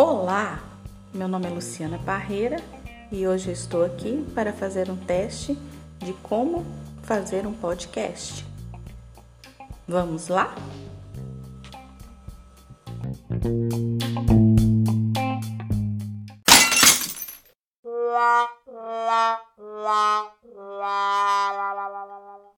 Olá, meu nome é Luciana Parreira e hoje eu estou aqui para fazer um teste de como fazer um podcast. Vamos lá? Lá, lá, lá, lá.